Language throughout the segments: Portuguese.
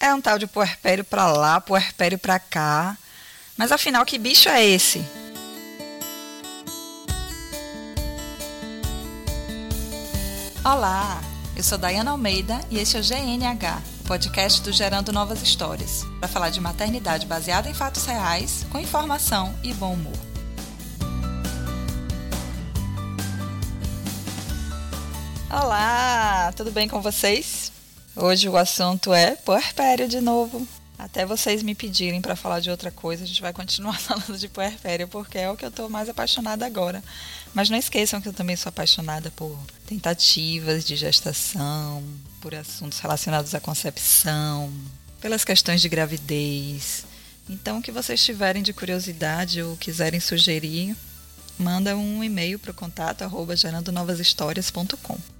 É um tal de puerpério pra lá, puerpério pra cá. Mas afinal, que bicho é esse? Olá, eu sou Dayana Almeida e este é o GNH, podcast do Gerando Novas Histórias, para falar de maternidade baseada em fatos reais, com informação e bom humor. Olá, tudo bem com vocês? Hoje o assunto é puerpério de novo. Até vocês me pedirem para falar de outra coisa, a gente vai continuar falando de puerpério, porque é o que eu estou mais apaixonada agora. Mas não esqueçam que eu também sou apaixonada por tentativas de gestação, por assuntos relacionados à concepção, pelas questões de gravidez. Então, o que vocês tiverem de curiosidade ou quiserem sugerir, manda um e-mail para o contato arroba gerandonovashistórias.com.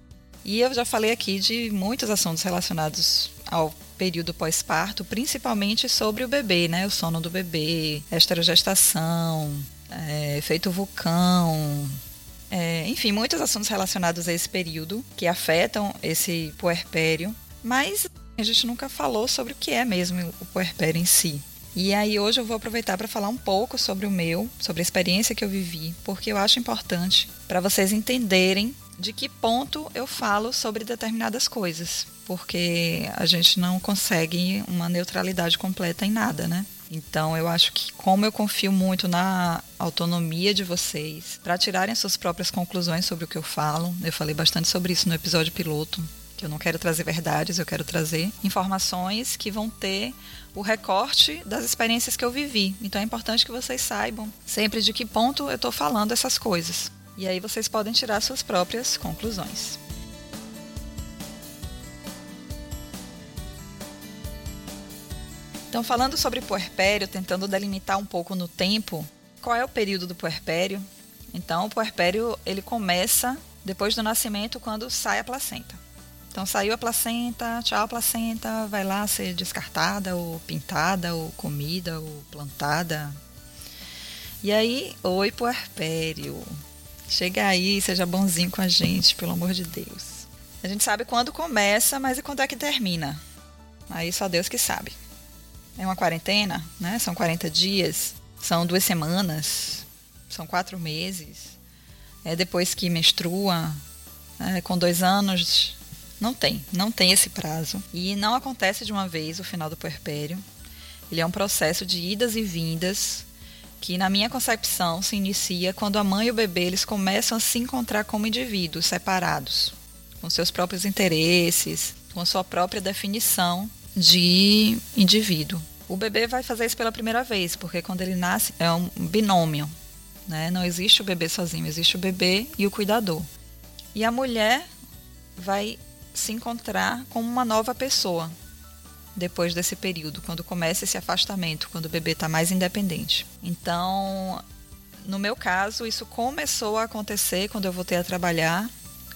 E eu já falei aqui de muitos assuntos relacionados ao período pós-parto, principalmente sobre o bebê, né? O sono do bebê, esterogestação, é, efeito vulcão, é, enfim, muitos assuntos relacionados a esse período que afetam esse puerpério, mas a gente nunca falou sobre o que é mesmo o puerpério em si. E aí hoje eu vou aproveitar para falar um pouco sobre o meu, sobre a experiência que eu vivi, porque eu acho importante para vocês entenderem de que ponto eu falo sobre determinadas coisas, porque a gente não consegue uma neutralidade completa em nada, né? Então eu acho que como eu confio muito na autonomia de vocês para tirarem suas próprias conclusões sobre o que eu falo, eu falei bastante sobre isso no episódio piloto, que eu não quero trazer verdades, eu quero trazer informações que vão ter o recorte das experiências que eu vivi. Então é importante que vocês saibam sempre de que ponto eu estou falando essas coisas. E aí vocês podem tirar suas próprias conclusões. Então, falando sobre puerpério, tentando delimitar um pouco no tempo, qual é o período do puerpério? Então, o puerpério ele começa depois do nascimento, quando sai a placenta. Então, saiu a placenta, tchau a placenta, vai lá ser descartada, ou pintada, ou comida, ou plantada. E aí, oi puerpério. Chega aí, seja bonzinho com a gente, pelo amor de Deus. A gente sabe quando começa, mas e quando é que termina? Aí só Deus que sabe. É uma quarentena, né? São 40 dias, são duas semanas, são quatro meses. É depois que menstrua, é, com dois anos. Não tem, não tem esse prazo. E não acontece de uma vez o final do puerpério. Ele é um processo de idas e vindas que na minha concepção se inicia quando a mãe e o bebê eles começam a se encontrar como indivíduos separados, com seus próprios interesses, com sua própria definição de indivíduo. O bebê vai fazer isso pela primeira vez, porque quando ele nasce é um binômio, né? Não existe o bebê sozinho, existe o bebê e o cuidador. E a mulher vai se encontrar como uma nova pessoa, depois desse período, quando começa esse afastamento, quando o bebê está mais independente. Então, no meu caso, isso começou a acontecer quando eu voltei a trabalhar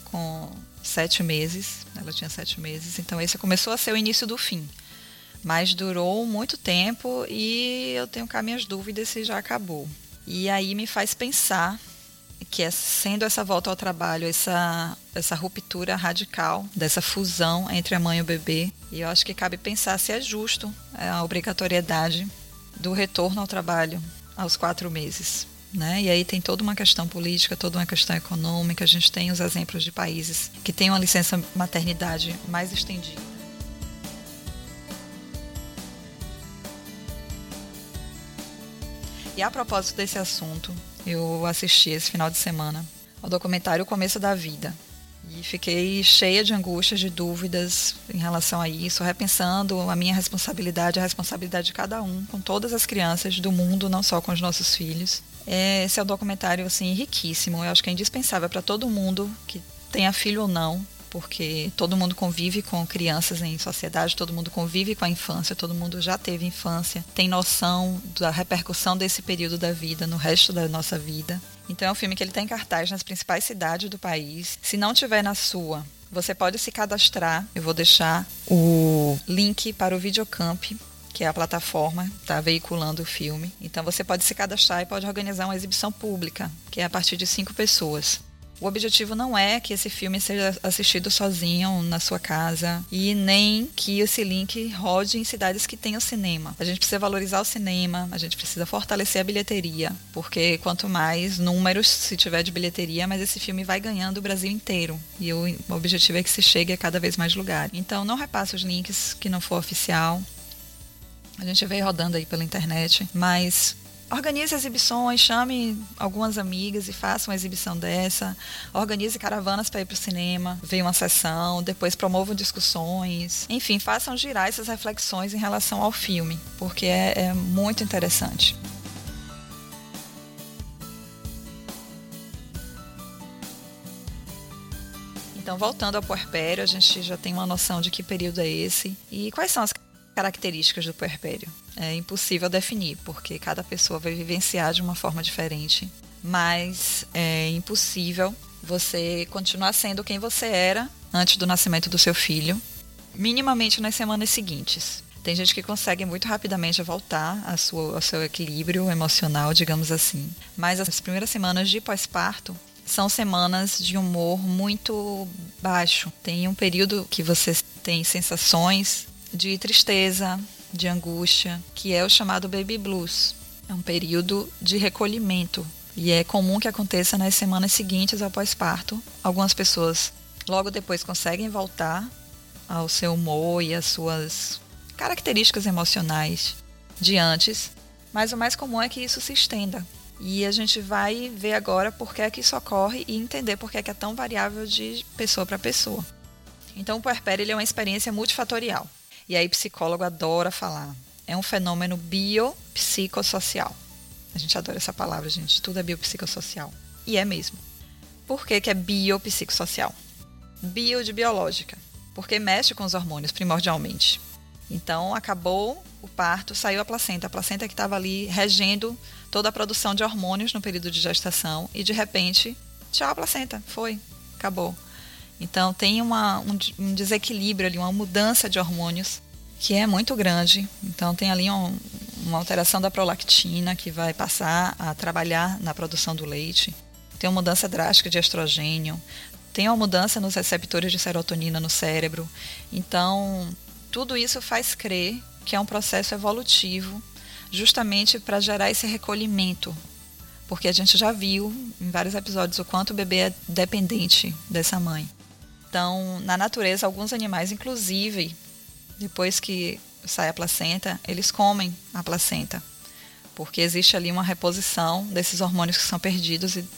com sete meses. Ela tinha sete meses, então esse começou a ser o início do fim. Mas durou muito tempo e eu tenho cá minhas dúvidas se já acabou. E aí me faz pensar que é sendo essa volta ao trabalho, essa, essa ruptura radical, dessa fusão entre a mãe e o bebê. E eu acho que cabe pensar se é justo é, a obrigatoriedade do retorno ao trabalho aos quatro meses. Né? E aí tem toda uma questão política, toda uma questão econômica. A gente tem os exemplos de países que têm uma licença maternidade mais estendida. E a propósito desse assunto, eu assisti esse final de semana ao documentário O Começo da Vida. E fiquei cheia de angústias, de dúvidas em relação a isso, repensando a minha responsabilidade, a responsabilidade de cada um, com todas as crianças do mundo, não só com os nossos filhos. Esse é um documentário assim riquíssimo, eu acho que é indispensável para todo mundo que tenha filho ou não, porque todo mundo convive com crianças em sociedade, todo mundo convive com a infância, todo mundo já teve infância, tem noção da repercussão desse período da vida no resto da nossa vida. Então é um filme que ele tem cartaz nas principais cidades do país. Se não tiver na sua, você pode se cadastrar. Eu vou deixar o link para o Videocamp que é a plataforma está veiculando o filme. Então você pode se cadastrar e pode organizar uma exibição pública, que é a partir de cinco pessoas. O objetivo não é que esse filme seja assistido sozinho na sua casa e nem que esse link rode em cidades que tenham cinema. A gente precisa valorizar o cinema, a gente precisa fortalecer a bilheteria, porque quanto mais números se tiver de bilheteria, mais esse filme vai ganhando o Brasil inteiro. E o objetivo é que se chegue a cada vez mais lugares. Então não repasse os links que não for oficial. A gente veio rodando aí pela internet, mas organize exibições, chame algumas amigas e faça uma exibição dessa. Organize caravanas para ir para o cinema, veja uma sessão, depois promovam discussões. Enfim, façam girar essas reflexões em relação ao filme, porque é, é muito interessante. Então, voltando ao puerpério, a gente já tem uma noção de que período é esse e quais são as características do puerpério. É impossível definir, porque cada pessoa vai vivenciar de uma forma diferente. Mas é impossível você continuar sendo quem você era antes do nascimento do seu filho, minimamente nas semanas seguintes. Tem gente que consegue muito rapidamente voltar a sua, ao seu equilíbrio emocional, digamos assim. Mas as primeiras semanas de pós-parto são semanas de humor muito baixo. Tem um período que você tem sensações de tristeza, de angústia, que é o chamado baby blues. É um período de recolhimento e é comum que aconteça nas semanas seguintes ao pós-parto. Algumas pessoas logo depois conseguem voltar ao seu humor e às suas características emocionais de antes, mas o mais comum é que isso se estenda. E a gente vai ver agora por que é que isso ocorre e entender por que é que é tão variável de pessoa para pessoa. Então, o puerpério é uma experiência multifatorial. E aí psicólogo adora falar. É um fenômeno biopsicossocial. A gente adora essa palavra, gente. Tudo é biopsicossocial. E é mesmo. Por que, que é biopsicossocial? Bio de biológica. Porque mexe com os hormônios, primordialmente. Então, acabou o parto, saiu a placenta. A placenta que estava ali regendo toda a produção de hormônios no período de gestação. E, de repente, tchau, a placenta. Foi. Acabou. Então tem uma, um, um, desequilíbrio ali, uma mudança de hormônios que é muito grande. Então tem ali um, uma alteração da prolactina que vai passar a trabalhar na produção do leite. Tem uma mudança drástica de estrogênio. Tem uma mudança nos receptores de serotonina no cérebro. Então tudo isso faz crer que é um processo evolutivo justamente para gerar esse recolhimento porque a gente já viu em vários episódios o quanto o bebê é dependente dessa mãe. Então, na natureza, alguns animais, inclusive, depois que sai a placenta, eles comem a placenta, porque existe ali uma reposição desses hormônios que são perdidos e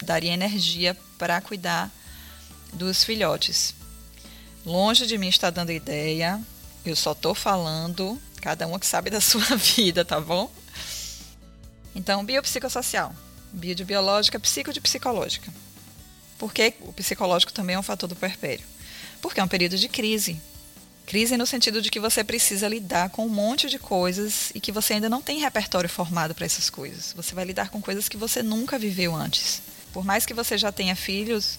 daria energia para cuidar dos filhotes. Longe de mim estar dando ideia, eu só estou falando, cada um que sabe da sua vida, tá bom? Então, biopsicossocial, bio de biológica, psico de psicológica. Por que o psicológico também é um fator do puerpério? Porque é um período de crise. Crise no sentido de que você precisa lidar com um monte de coisas e que você ainda não tem repertório formado para essas coisas. Você vai lidar com coisas que você nunca viveu antes. Por mais que você já tenha filhos,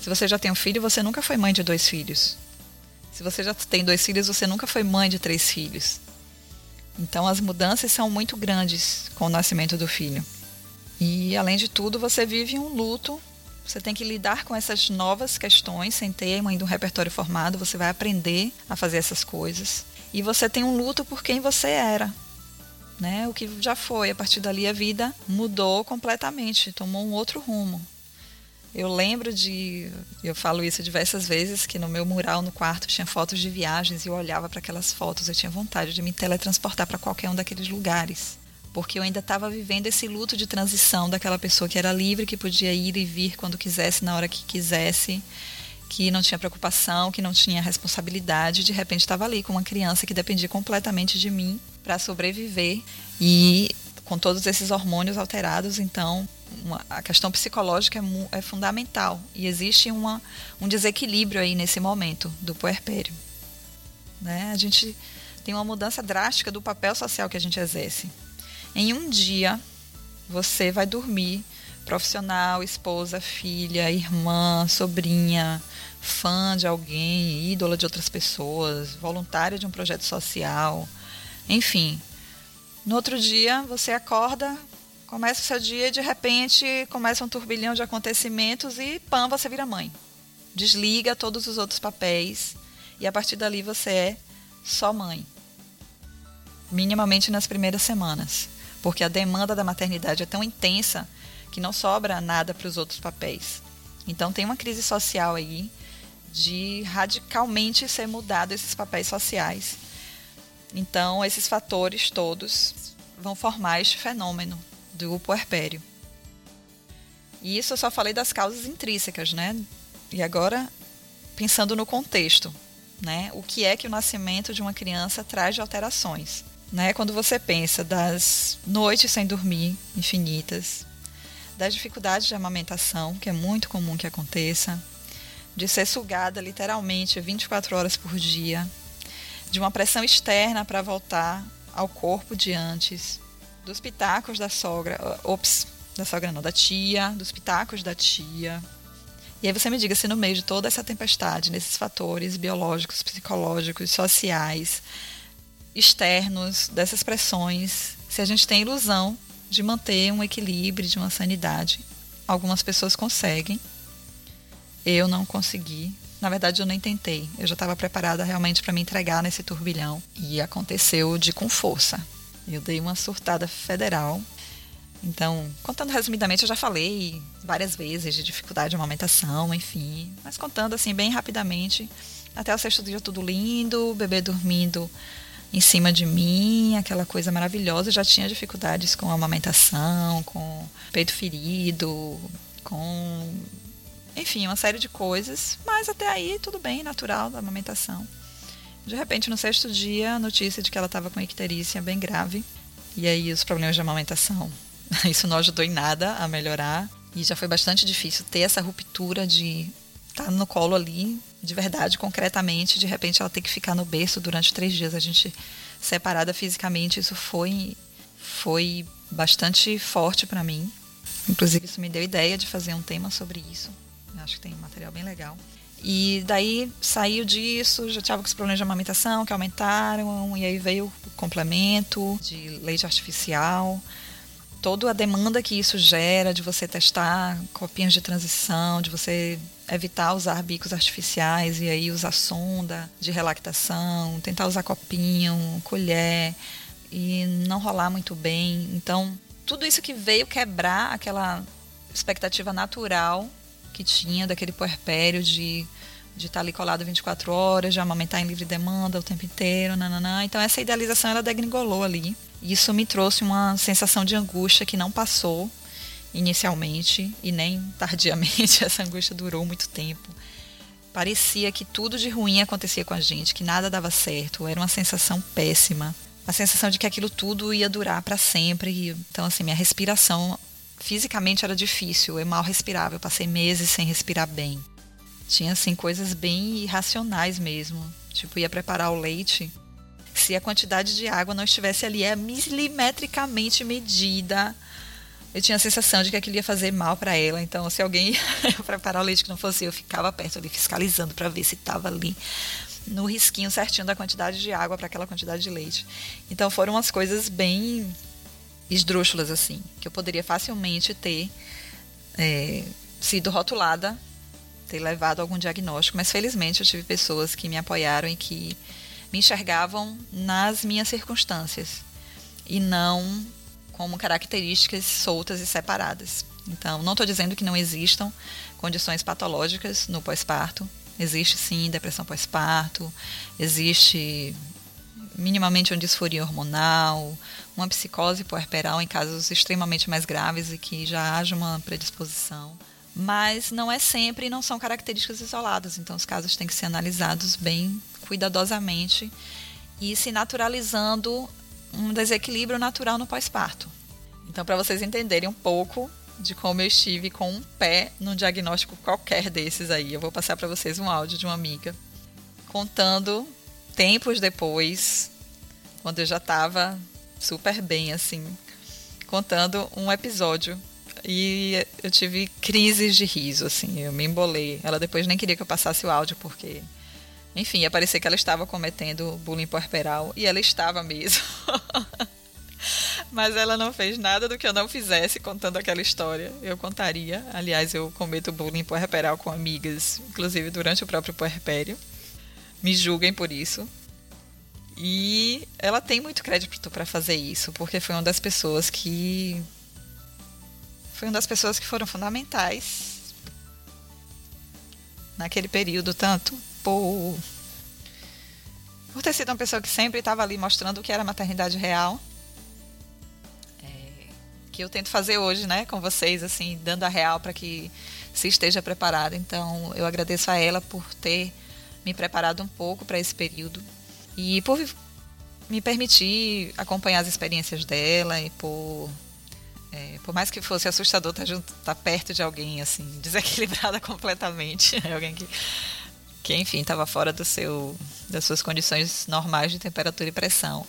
se você já tem um filho, você nunca foi mãe de dois filhos. Se você já tem dois filhos, você nunca foi mãe de três filhos. Então as mudanças são muito grandes com o nascimento do filho. E além de tudo, você vive um luto você tem que lidar com essas novas questões sem ter ainda um repertório formado. Você vai aprender a fazer essas coisas. E você tem um luto por quem você era. Né? O que já foi. A partir dali a vida mudou completamente, tomou um outro rumo. Eu lembro de, eu falo isso diversas vezes, que no meu mural no quarto tinha fotos de viagens e eu olhava para aquelas fotos, eu tinha vontade de me teletransportar para qualquer um daqueles lugares porque eu ainda estava vivendo esse luto de transição daquela pessoa que era livre, que podia ir e vir quando quisesse, na hora que quisesse, que não tinha preocupação, que não tinha responsabilidade, de repente estava ali com uma criança que dependia completamente de mim para sobreviver e com todos esses hormônios alterados, então uma, a questão psicológica é, é fundamental e existe uma, um desequilíbrio aí nesse momento do puerpério. Né? A gente tem uma mudança drástica do papel social que a gente exerce. Em um dia, você vai dormir profissional, esposa, filha, irmã, sobrinha, fã de alguém, ídola de outras pessoas, voluntária de um projeto social, enfim. No outro dia, você acorda Começa o seu dia e de repente começa um turbilhão de acontecimentos e pã, você vira mãe. Desliga todos os outros papéis e a partir dali você é só mãe. Minimamente nas primeiras semanas, porque a demanda da maternidade é tão intensa que não sobra nada para os outros papéis. Então tem uma crise social aí de radicalmente ser mudado esses papéis sociais. Então esses fatores todos vão formar este fenômeno do puerpério. E isso eu só falei das causas intrínsecas, né? E agora pensando no contexto, né? O que é que o nascimento de uma criança traz de alterações? Né? Quando você pensa das noites sem dormir infinitas, das dificuldades de amamentação, que é muito comum que aconteça, de ser sugada literalmente 24 horas por dia, de uma pressão externa para voltar ao corpo de antes, dos pitacos da sogra, ops, da sogra não, da tia, dos pitacos da tia. E aí você me diga se no meio de toda essa tempestade, nesses fatores biológicos, psicológicos, sociais, externos, dessas pressões, se a gente tem ilusão de manter um equilíbrio, de uma sanidade. Algumas pessoas conseguem. Eu não consegui. Na verdade, eu nem tentei. Eu já estava preparada realmente para me entregar nesse turbilhão. E aconteceu de com força. Eu dei uma surtada federal. Então, contando resumidamente, eu já falei várias vezes de dificuldade de amamentação, enfim. Mas contando assim, bem rapidamente. Até o sexto dia tudo lindo, o bebê dormindo em cima de mim, aquela coisa maravilhosa. Eu já tinha dificuldades com a amamentação, com peito ferido, com. Enfim, uma série de coisas. Mas até aí, tudo bem, natural da amamentação. De repente, no sexto dia, a notícia de que ela estava com icterícia bem grave. E aí, os problemas de amamentação. Isso não ajudou em nada a melhorar. E já foi bastante difícil ter essa ruptura de tá no colo ali de verdade, concretamente, de repente ela tem que ficar no berço durante três dias, a gente separada fisicamente, isso foi, foi bastante forte para mim. Inclusive, isso me deu ideia de fazer um tema sobre isso. Eu acho que tem um material bem legal. E daí saiu disso, já estava com os problemas de amamentação que aumentaram, e aí veio o complemento de leite artificial toda a demanda que isso gera de você testar copinhas de transição, de você evitar usar bicos artificiais e aí usar sonda de relactação, tentar usar copinho, colher e não rolar muito bem. Então, tudo isso que veio quebrar aquela expectativa natural que tinha daquele puerpério de de estar ali colado 24 horas, de amamentar em livre demanda o tempo inteiro, nananã. Então essa idealização ela degringolou ali. Isso me trouxe uma sensação de angústia que não passou inicialmente e nem tardiamente. Essa angústia durou muito tempo. Parecia que tudo de ruim acontecia com a gente, que nada dava certo. Era uma sensação péssima. A sensação de que aquilo tudo ia durar para sempre. Então, assim, minha respiração fisicamente era difícil. Eu mal respirava. Eu passei meses sem respirar bem. Tinha, assim, coisas bem irracionais mesmo. Tipo, ia preparar o leite se a quantidade de água não estivesse ali é milimetricamente medida. Eu tinha a sensação de que aquilo ia fazer mal para ela. Então, se alguém ia preparar o leite que não fosse eu, ficava perto ali fiscalizando para ver se estava ali no risquinho certinho da quantidade de água para aquela quantidade de leite. Então, foram umas coisas bem esdrúxulas, assim, que eu poderia facilmente ter é, sido rotulada, ter levado algum diagnóstico, mas felizmente eu tive pessoas que me apoiaram e que me enxergavam nas minhas circunstâncias e não como características soltas e separadas. Então, não estou dizendo que não existam condições patológicas no pós-parto. Existe sim depressão pós-parto, existe minimamente uma disforia hormonal, uma psicose puerperal em casos extremamente mais graves e que já haja uma predisposição. Mas não é sempre e não são características isoladas, então os casos têm que ser analisados bem cuidadosamente e se naturalizando um desequilíbrio natural no pós-parto. Então, para vocês entenderem um pouco de como eu estive com um pé num diagnóstico qualquer desses aí, eu vou passar para vocês um áudio de uma amiga contando tempos depois, quando eu já estava super bem assim, contando um episódio e eu tive crises de riso assim, eu me embolei. Ela depois nem queria que eu passasse o áudio porque enfim, ia parecer que ela estava cometendo bullying puerperal e ela estava mesmo. Mas ela não fez nada do que eu não fizesse contando aquela história. Eu contaria. Aliás, eu cometo bullying puerperal com amigas, inclusive durante o próprio puerpério. Me julguem por isso. E ela tem muito crédito para fazer isso, porque foi uma das pessoas que foi uma das pessoas que foram fundamentais naquele período, tanto por, por ter sido uma pessoa que sempre estava ali mostrando o que era maternidade real, é, que eu tento fazer hoje, né, com vocês, assim, dando a real para que se esteja preparado. Então, eu agradeço a ela por ter me preparado um pouco para esse período e por me permitir acompanhar as experiências dela e por é, por mais que fosse assustador estar, tá junto, tá perto de alguém assim, desequilibrada completamente, alguém que, que enfim, estava fora do seu, das suas condições normais de temperatura e pressão,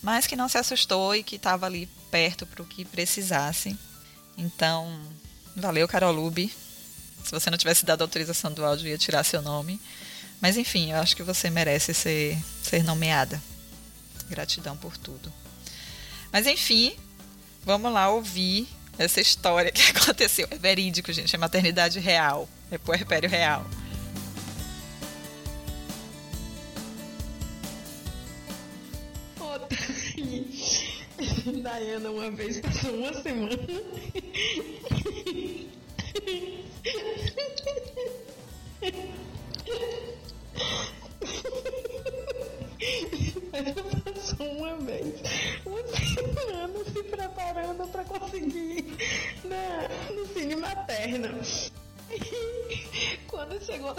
mas que não se assustou e que estava ali perto para o que precisasse. Então, valeu, Carol Lube. Se você não tivesse dado autorização do áudio, ia tirar seu nome. Mas enfim, eu acho que você merece ser, ser nomeada. Gratidão por tudo. Mas enfim, Vamos lá ouvir essa história que aconteceu. É verídico, gente. É maternidade real. É puerpério real. Daiana uma vez passou uma semana. Passou uma vez, uma semana se preparando para conseguir na, no cine materno. Quando chegou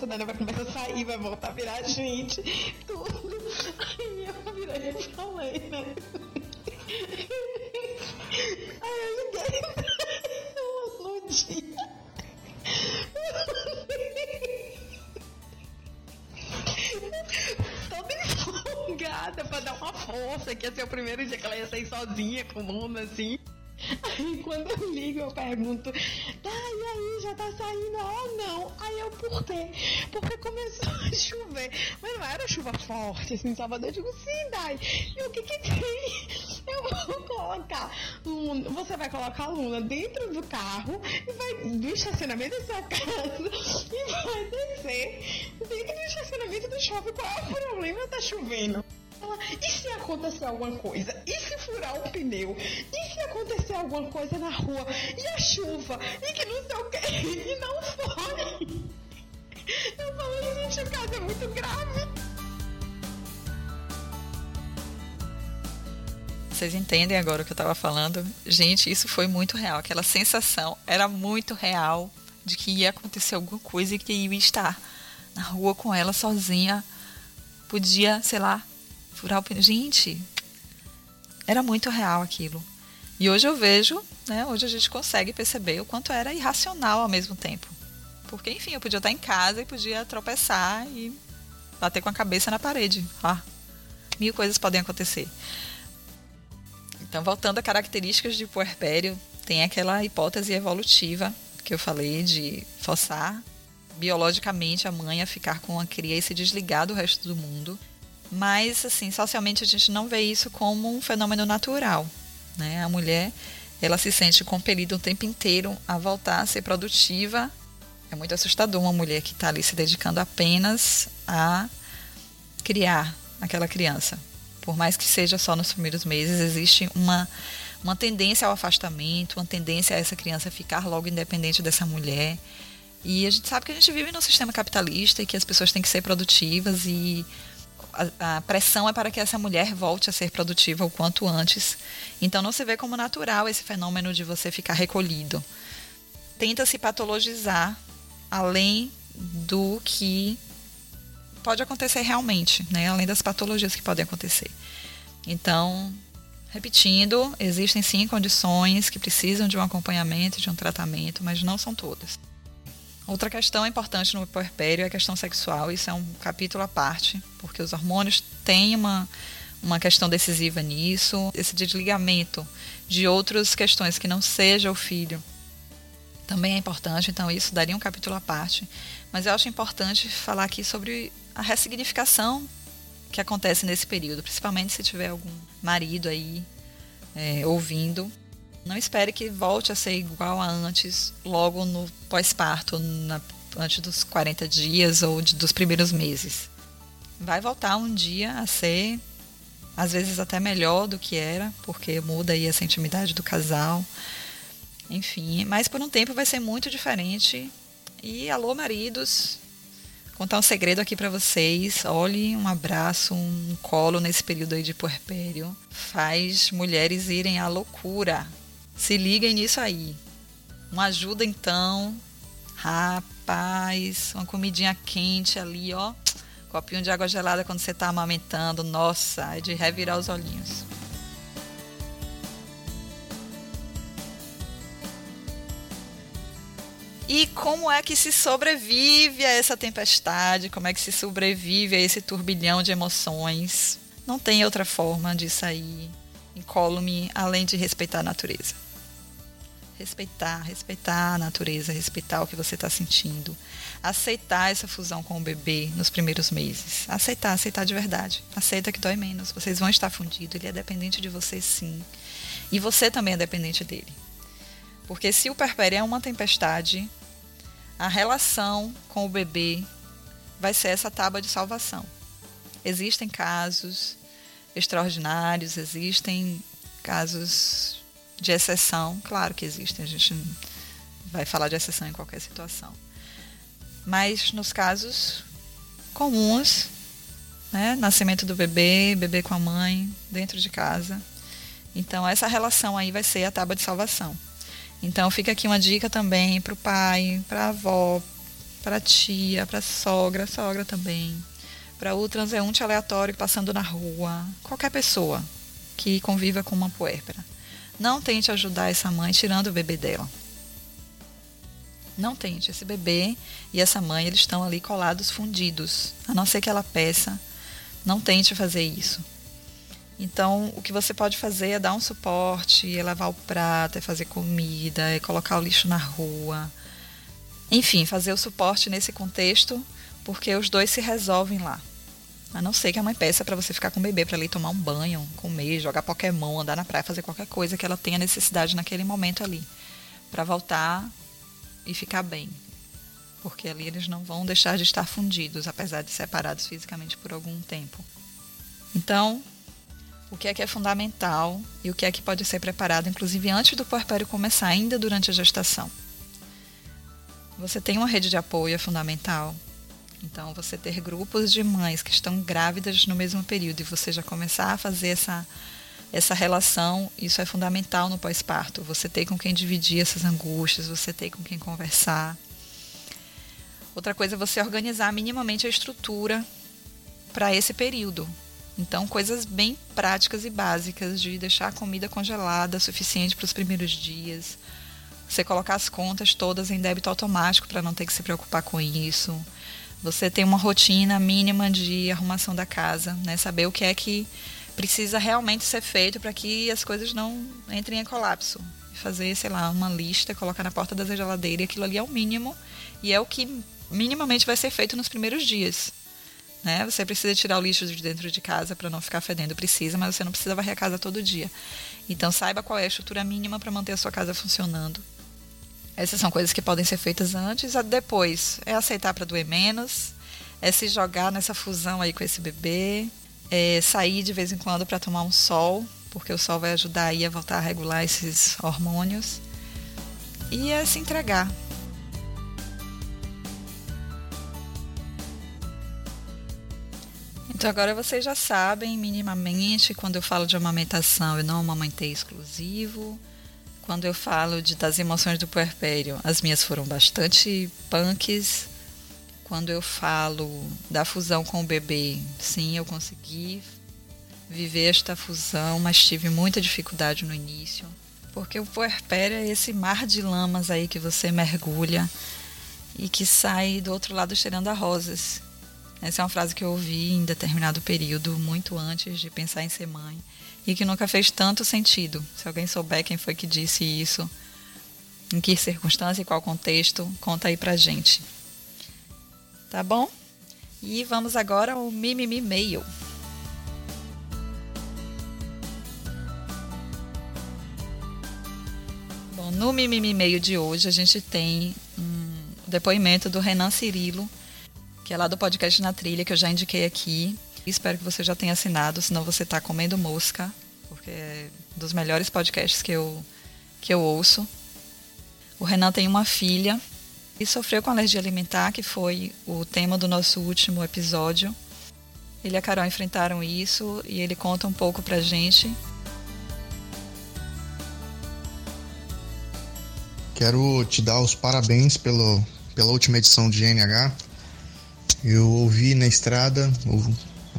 Nossa, Dana vai começar a sair, vai voltar a virar gente, tudo. Aí eu virei e falei, né? Aí eu liguei no dia. Toda empolgada pra dar uma força, que ia ser o primeiro dia que ela ia sair sozinha com o mundo assim. Aí quando eu ligo, eu pergunto, tá, e aí, já tá saindo? Oh. Aí eu, por quê? Porque começou a chover. Mas não era chuva forte, assim, em Salvador. Eu digo, sim, Dai. E o que que tem? Eu vou colocar, Luna, você vai colocar a Luna dentro do carro e vai do estacionamento da sua casa e vai descer dentro do estacionamento do shopping. Qual é o problema? Tá chovendo. E se acontecer alguma coisa? E se furar o pneu? E se acontecer alguma coisa na rua? E a chuva? E que não sei o que? E não foi? Eu falei, gente, o caso é muito grave. Vocês entendem agora o que eu estava falando? Gente, isso foi muito real. Aquela sensação era muito real de que ia acontecer alguma coisa e que ia estar na rua com ela sozinha. Podia, sei lá, Gente, era muito real aquilo. E hoje eu vejo, né, hoje a gente consegue perceber o quanto era irracional ao mesmo tempo. Porque, enfim, eu podia estar em casa e podia tropeçar e bater com a cabeça na parede. Ah, mil coisas podem acontecer. Então, voltando a características de puerpério, tem aquela hipótese evolutiva que eu falei de forçar biologicamente a mãe a ficar com a cria e se desligar do resto do mundo mas, assim, socialmente a gente não vê isso como um fenômeno natural. Né? A mulher, ela se sente compelida o tempo inteiro a voltar a ser produtiva. É muito assustador uma mulher que está ali se dedicando apenas a criar aquela criança. Por mais que seja só nos primeiros meses, existe uma, uma tendência ao afastamento, uma tendência a essa criança ficar logo independente dessa mulher. E a gente sabe que a gente vive num sistema capitalista e que as pessoas têm que ser produtivas e a, pressão é para que essa mulher volte a ser produtiva o quanto antes. Então não se vê como natural esse fenômeno de você ficar recolhido. Tenta se patologizar além do que pode acontecer realmente, né? além das patologias que podem acontecer. Então, repetindo, existem sim condições que precisam de um acompanhamento, de um tratamento, mas não são todas. Outra questão importante no puerpério é a questão sexual. Isso é um capítulo à parte, porque os hormônios têm uma, uma questão decisiva nisso. Esse desligamento de outras questões que não seja o filho também é importante, então isso daria um capítulo à parte. Mas eu acho importante falar aqui sobre a ressignificação que acontece nesse período, principalmente se tiver algum marido aí é, ouvindo. Não espere que volte a ser igual a antes, logo no pós-parto, antes dos 40 dias ou de, dos primeiros meses. Vai voltar um dia a ser, às vezes até melhor do que era, porque muda aí essa intimidade do casal. Enfim, mas por um tempo vai ser muito diferente. E alô, maridos, contar um segredo aqui para vocês. Olhe, um abraço, um colo nesse período aí de puerpério faz mulheres irem à loucura. Se liguem nisso aí. Uma ajuda então. Rapaz, uma comidinha quente ali, ó. Copinho de água gelada quando você tá amamentando. Nossa, é de revirar os olhinhos. E como é que se sobrevive a essa tempestade? Como é que se sobrevive a esse turbilhão de emoções? Não tem outra forma de sair incólume além de respeitar a natureza. Respeitar, respeitar a natureza, respeitar o que você está sentindo. Aceitar essa fusão com o bebê nos primeiros meses. Aceitar, aceitar de verdade. Aceita que dói menos. Vocês vão estar fundidos. Ele é dependente de você, sim. E você também é dependente dele. Porque se o perpério é uma tempestade, a relação com o bebê vai ser essa tábua de salvação. Existem casos extraordinários, existem casos de exceção, claro que existem, a gente vai falar de exceção em qualquer situação. Mas nos casos comuns, né, nascimento do bebê, bebê com a mãe, dentro de casa. Então essa relação aí vai ser a tábua de salvação. Então fica aqui uma dica também para o pai, para a avó, para a tia, para a sogra, sogra também, para o transeunte aleatório passando na rua, qualquer pessoa que conviva com uma puérpera. Não tente ajudar essa mãe tirando o bebê dela. Não tente. Esse bebê e essa mãe eles estão ali colados, fundidos. A não ser que ela peça, não tente fazer isso. Então, o que você pode fazer é dar um suporte, é lavar o prato, é fazer comida, é colocar o lixo na rua. Enfim, fazer o suporte nesse contexto, porque os dois se resolvem lá. A não ser que a mãe peça para você ficar com o bebê para ali tomar um banho, comer, jogar Pokémon, andar na praia, fazer qualquer coisa que ela tenha necessidade naquele momento ali, para voltar e ficar bem. Porque ali eles não vão deixar de estar fundidos, apesar de separados fisicamente por algum tempo. Então, o que é que é fundamental e o que é que pode ser preparado, inclusive antes do puerpério começar, ainda durante a gestação. Você tem uma rede de apoio é fundamental. Então, você ter grupos de mães que estão grávidas no mesmo período e você já começar a fazer essa, essa relação, isso é fundamental no pós-parto. Você ter com quem dividir essas angústias, você ter com quem conversar. Outra coisa é você organizar minimamente a estrutura para esse período. Então, coisas bem práticas e básicas de deixar a comida congelada suficiente para os primeiros dias. Você colocar as contas todas em débito automático para não ter que se preocupar com isso. Você tem uma rotina mínima de arrumação da casa, né? Saber o que é que precisa realmente ser feito para que as coisas não entrem em colapso. Fazer, sei lá, uma lista, colocar na porta da geladeira, aquilo ali é o mínimo e é o que minimamente vai ser feito nos primeiros dias. Né? Você precisa tirar o lixo de dentro de casa para não ficar fedendo, precisa, mas você não precisa varrer a casa todo dia. Então saiba qual é a estrutura mínima para manter a sua casa funcionando. Essas são coisas que podem ser feitas antes, depois é aceitar para doer menos, é se jogar nessa fusão aí com esse bebê, é sair de vez em quando para tomar um sol, porque o sol vai ajudar aí a voltar a regular esses hormônios. E é se entregar, Então agora vocês já sabem minimamente quando eu falo de amamentação, eu não amamentei exclusivo. Quando eu falo de, das emoções do puerpério, as minhas foram bastante punks. Quando eu falo da fusão com o bebê, sim, eu consegui viver esta fusão, mas tive muita dificuldade no início. Porque o puerpério é esse mar de lamas aí que você mergulha e que sai do outro lado cheirando a rosas. Essa é uma frase que eu ouvi em determinado período, muito antes de pensar em ser mãe, e que nunca fez tanto sentido. Se alguém souber quem foi que disse isso, em que circunstância e qual contexto, conta aí pra gente. Tá bom? E vamos agora ao Mimimi Mail. Bom, no Mimimi Mail de hoje a gente tem um depoimento do Renan Cirilo, que é lá do podcast Na Trilha, que eu já indiquei aqui, Espero que você já tenha assinado, senão você está comendo mosca, porque é um dos melhores podcasts que eu, que eu ouço. O Renan tem uma filha e sofreu com alergia alimentar, que foi o tema do nosso último episódio. Ele e a Carol enfrentaram isso e ele conta um pouco pra gente. Quero te dar os parabéns pelo, pela última edição de GNH. Eu ouvi na estrada,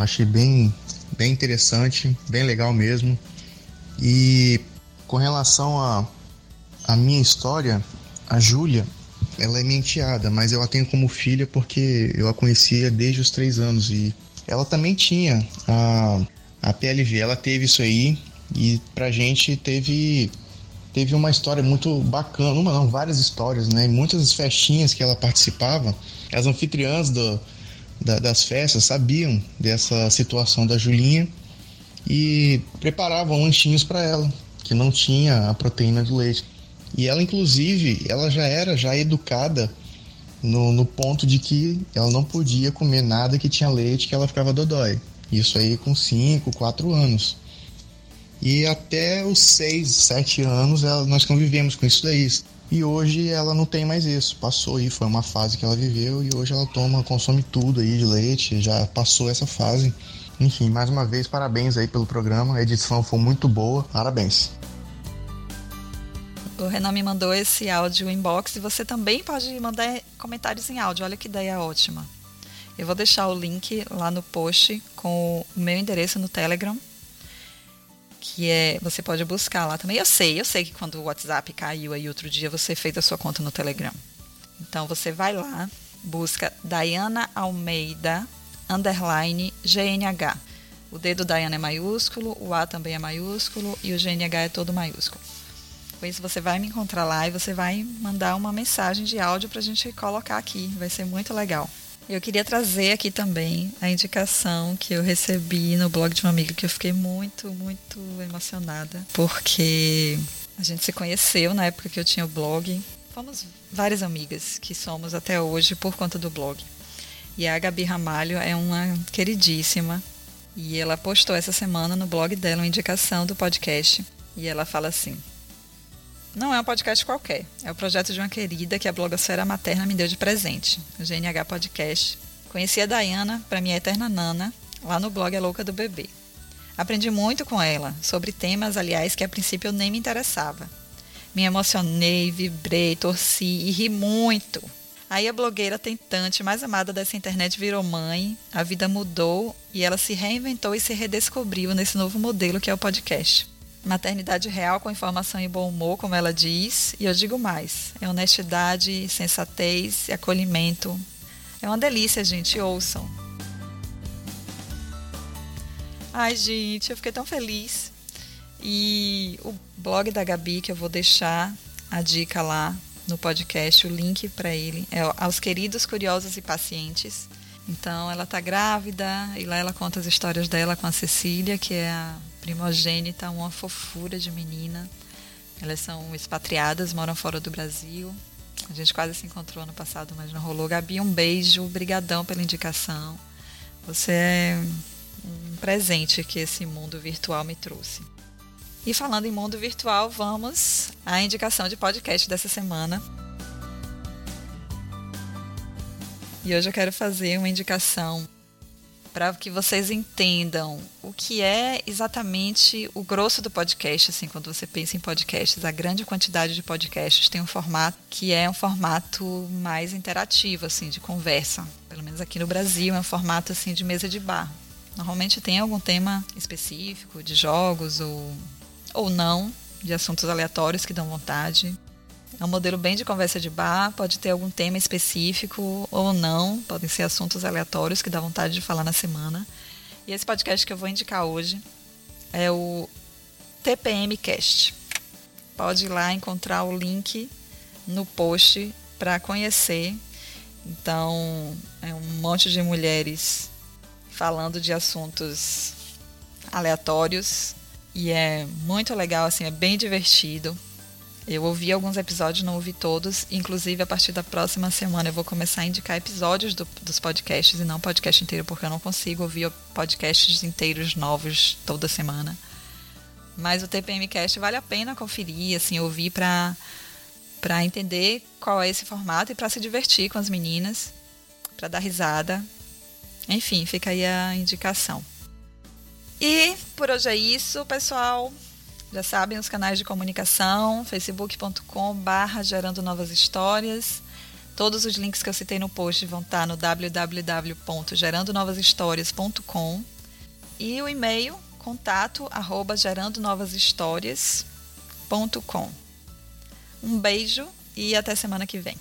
achei bem, bem interessante, bem legal mesmo. E com relação a, a minha história, a Júlia, ela é minha enteada, mas eu a tenho como filha porque eu a conhecia desde os três anos e ela também tinha a, a PLV, ela teve isso aí e pra gente teve teve uma história muito bacana, uma não, várias histórias, né? Muitas festinhas que ela participava, as anfitriãs do, da, das festas sabiam dessa situação da Julinha e preparavam lanchinhos para ela, que não tinha a proteína do leite. E ela, inclusive, ela já era já educada no, no ponto de que ela não podia comer nada que tinha leite, que ela ficava dodói. Isso aí com 5, 4 anos. E até os 6, 7 anos ela, nós convivemos com isso daí. E hoje ela não tem mais isso. Passou aí, foi uma fase que ela viveu e hoje ela toma, consome tudo aí de leite, já passou essa fase. Enfim, mais uma vez, parabéns aí pelo programa. A edição foi muito boa. Parabéns. O Renan me mandou esse áudio inbox e você também pode mandar comentários em áudio. Olha que ideia ótima. Eu vou deixar o link lá no post com o meu endereço no Telegram que é você pode buscar lá também. Eu sei, eu sei que quando o WhatsApp caiu aí outro dia você fez a sua conta no Telegram. Então você vai lá, busca Diana Almeida underline GNH. O D do Diana é maiúsculo, o A também é maiúsculo e o GNH é todo maiúsculo. Com isso você vai me encontrar lá e você vai mandar uma mensagem de áudio para a gente colocar aqui. Vai ser muito legal. Eu queria trazer aqui também a indicação que eu recebi no blog de uma amiga que eu fiquei muito, muito emocionada, porque a gente se conheceu na época que eu tinha o blog. Fomos várias amigas que somos até hoje por conta do blog. E a Gabi Ramalho é uma queridíssima. E ela postou essa semana no blog dela uma indicação do podcast. E ela fala assim: não é um podcast qualquer. É o projeto de uma querida que a blogosfera materna me deu de presente, o GNH Podcast. Conheci a Dayana, para minha eterna nana, lá no blog A Louca do Bebê. Aprendi muito com ela, sobre temas, aliás, que a princípio eu nem me interessava. Me emocionei, vibrei, torci e ri muito. Aí a blogueira tentante mais amada dessa internet virou mãe, a vida mudou e ela se reinventou e se redescobriu nesse novo modelo que é o podcast. Maternidade real com informação e bom humor, como ela diz, e eu digo mais: é honestidade, sensatez e acolhimento. É uma delícia, gente, ouçam. Ai, gente, eu fiquei tão feliz. E o blog da Gabi, que eu vou deixar a dica lá no podcast, o link para ele, é aos queridos curiosos e pacientes. Então, ela tá grávida e lá ela conta as histórias dela com a Cecília, que é a primogênita, uma fofura de menina. Elas são expatriadas, moram fora do Brasil. A gente quase se encontrou ano passado, mas não rolou. Gabi, um beijo, brigadão pela indicação. Você é um presente que esse mundo virtual me trouxe. E falando em mundo virtual, vamos à indicação de podcast dessa semana. E hoje eu quero fazer uma indicação para que vocês entendam o que é exatamente o grosso do podcast, assim, quando você pensa em podcasts, a grande quantidade de podcasts tem um formato que é um formato mais interativo, assim, de conversa. Pelo menos aqui no Brasil é um formato assim de mesa de bar. Normalmente tem algum tema específico de jogos ou ou não, de assuntos aleatórios que dão vontade. É um modelo bem de conversa de bar, pode ter algum tema específico ou não, podem ser assuntos aleatórios que dá vontade de falar na semana. E esse podcast que eu vou indicar hoje é o TPM Cast. Pode ir lá encontrar o link no post para conhecer. Então, é um monte de mulheres falando de assuntos aleatórios e é muito legal assim, é bem divertido Eu ouvi alguns episódios, não ouvi todos. Inclusive, a partir da próxima semana eu vou começar a indicar episódios do, dos podcasts e não podcast inteiro, porque eu não consigo ouvir podcasts inteiros novos toda semana. Mas o TPM Cast vale a pena conferir, assim, ouvir para para entender qual é esse formato e para se divertir com as meninas, para dar risada. Enfim, fica aí a indicação. E por hoje é isso, pessoal. Já sabem os canais de comunicação, facebook.com barra gerando novas histórias. Todos os links que eu citei no post vão estar no www.gerandonovashistorias.com e o e-mail contato arroba gerandonovashistorias.com. Um beijo e até semana que vem.